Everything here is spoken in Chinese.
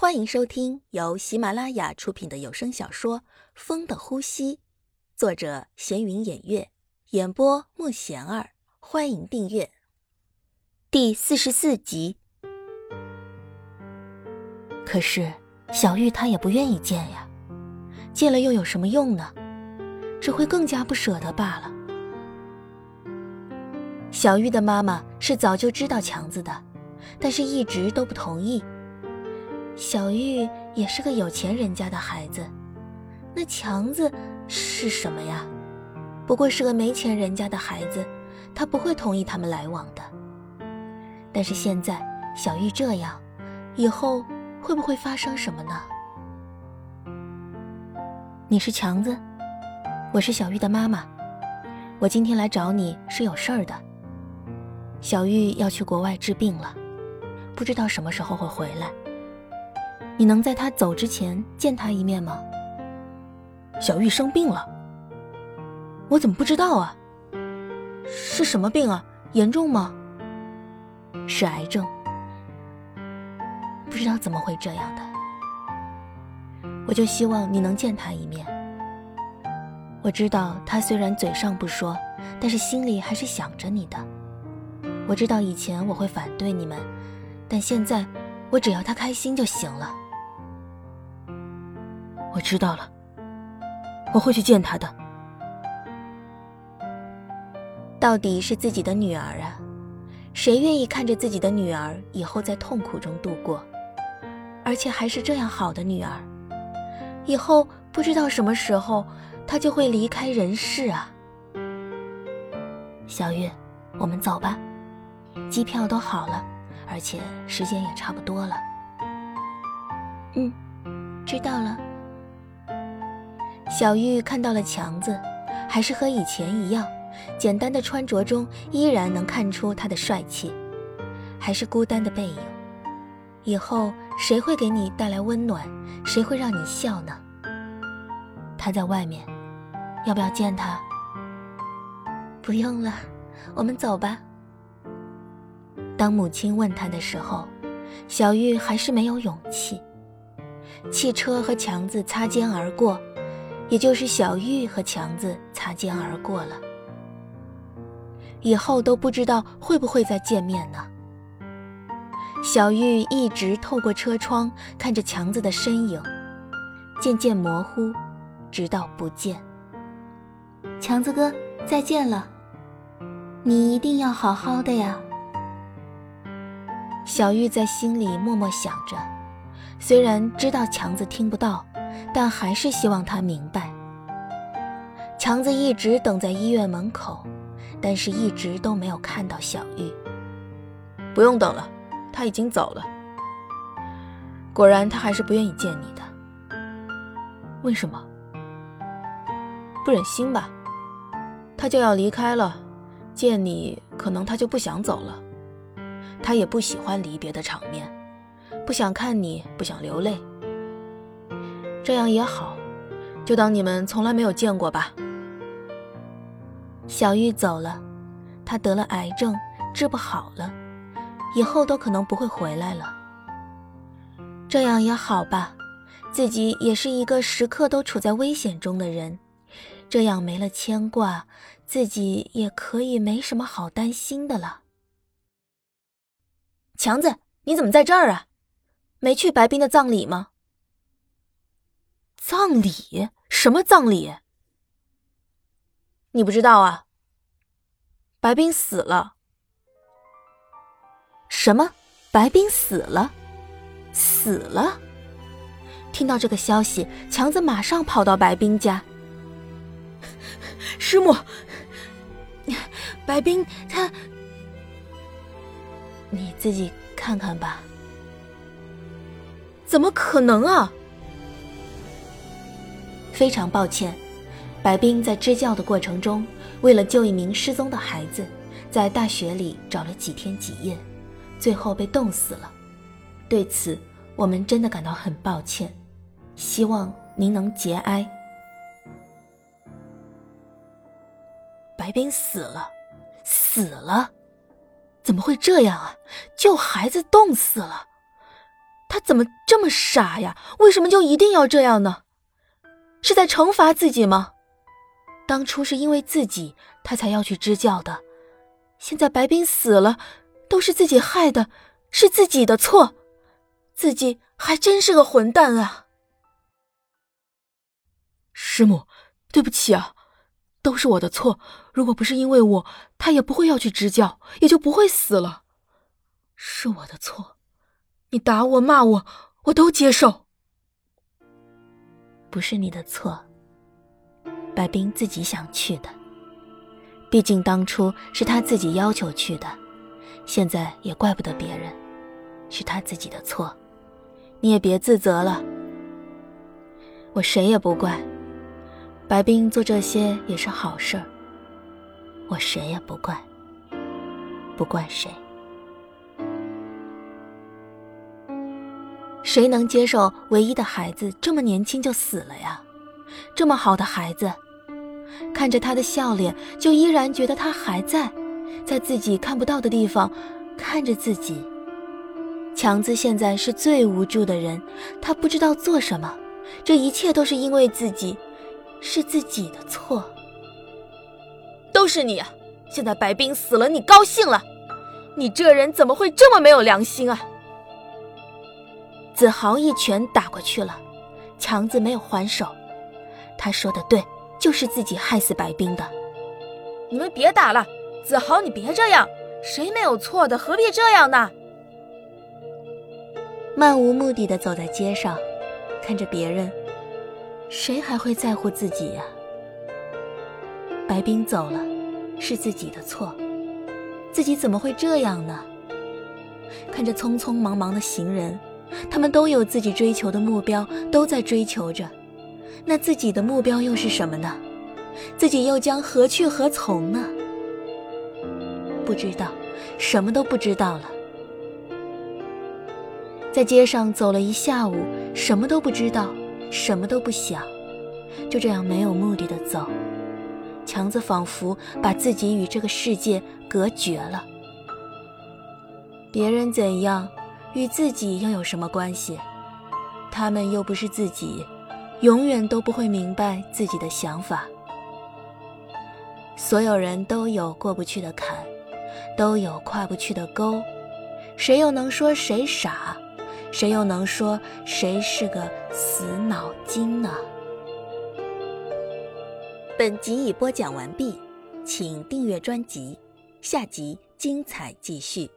欢迎收听由喜马拉雅出品的有声小说《风的呼吸》，作者闲云掩月，演播莫贤儿。欢迎订阅第四十四集。可是小玉她也不愿意见呀，见了又有什么用呢？只会更加不舍得罢了。小玉的妈妈是早就知道强子的，但是一直都不同意。小玉也是个有钱人家的孩子，那强子是什么呀？不过是个没钱人家的孩子，他不会同意他们来往的。但是现在小玉这样，以后会不会发生什么呢？你是强子，我是小玉的妈妈，我今天来找你是有事儿的。小玉要去国外治病了，不知道什么时候会回来。你能在他走之前见他一面吗？小玉生病了，我怎么不知道啊？是什么病啊？严重吗？是癌症，不知道怎么会这样的。我就希望你能见他一面。我知道他虽然嘴上不说，但是心里还是想着你的。我知道以前我会反对你们，但现在我只要他开心就行了。我知道了，我会去见他的。到底是自己的女儿啊，谁愿意看着自己的女儿以后在痛苦中度过？而且还是这样好的女儿，以后不知道什么时候她就会离开人世啊！小月，我们走吧，机票都好了，而且时间也差不多了。嗯，知道了。小玉看到了强子，还是和以前一样，简单的穿着中依然能看出他的帅气，还是孤单的背影。以后谁会给你带来温暖？谁会让你笑呢？他在外面，要不要见他？不用了，我们走吧。当母亲问他的时候，小玉还是没有勇气。汽车和强子擦肩而过。也就是小玉和强子擦肩而过了，以后都不知道会不会再见面呢。小玉一直透过车窗看着强子的身影，渐渐模糊，直到不见。强子哥，再见了，你一定要好好的呀。小玉在心里默默想着，虽然知道强子听不到。但还是希望他明白。强子一直等在医院门口，但是一直都没有看到小玉。不用等了，他已经走了。果然，他还是不愿意见你的。为什么？不忍心吧？他就要离开了，见你可能他就不想走了。他也不喜欢离别的场面，不想看你，不想流泪。这样也好，就当你们从来没有见过吧。小玉走了，她得了癌症，治不好了，以后都可能不会回来了。这样也好吧，自己也是一个时刻都处在危险中的人，这样没了牵挂，自己也可以没什么好担心的了。强子，你怎么在这儿啊？没去白冰的葬礼吗？葬礼？什么葬礼？你不知道啊？白冰死了。什么？白冰死了？死了？听到这个消息，强子马上跑到白冰家。师母，白冰他……你自己看看吧。怎么可能啊？非常抱歉，白冰在支教的过程中，为了救一名失踪的孩子，在大雪里找了几天几夜，最后被冻死了。对此，我们真的感到很抱歉，希望您能节哀。白冰死了，死了，怎么会这样啊？救孩子冻死了，他怎么这么傻呀？为什么就一定要这样呢？是在惩罚自己吗？当初是因为自己，他才要去支教的。现在白冰死了，都是自己害的，是自己的错，自己还真是个混蛋啊！师母，对不起啊，都是我的错。如果不是因为我，他也不会要去支教，也就不会死了。是我的错，你打我骂我，我都接受。不是你的错，白冰自己想去的。毕竟当初是他自己要求去的，现在也怪不得别人，是他自己的错，你也别自责了。我谁也不怪，白冰做这些也是好事儿，我谁也不怪，不怪谁。谁能接受唯一的孩子这么年轻就死了呀？这么好的孩子。看着他的笑脸，就依然觉得他还在，在自己看不到的地方看着自己。强子现在是最无助的人，他不知道做什么，这一切都是因为自己，是自己的错，都是你！现在白冰死了，你高兴了？你这人怎么会这么没有良心啊！子豪一拳打过去了，强子没有还手，他说的对。就是自己害死白冰的，你们别打了，子豪，你别这样，谁没有错的，何必这样呢？漫无目的的走在街上，看着别人，谁还会在乎自己呀？白冰走了，是自己的错，自己怎么会这样呢？看着匆匆忙忙的行人，他们都有自己追求的目标，都在追求着。那自己的目标又是什么呢？自己又将何去何从呢？不知道，什么都不知道了。在街上走了一下午，什么都不知道，什么都不想，就这样没有目的的走。强子仿佛把自己与这个世界隔绝了。别人怎样，与自己又有什么关系？他们又不是自己。永远都不会明白自己的想法。所有人都有过不去的坎，都有跨不去的沟，谁又能说谁傻？谁又能说谁是个死脑筋呢？本集已播讲完毕，请订阅专辑，下集精彩继续。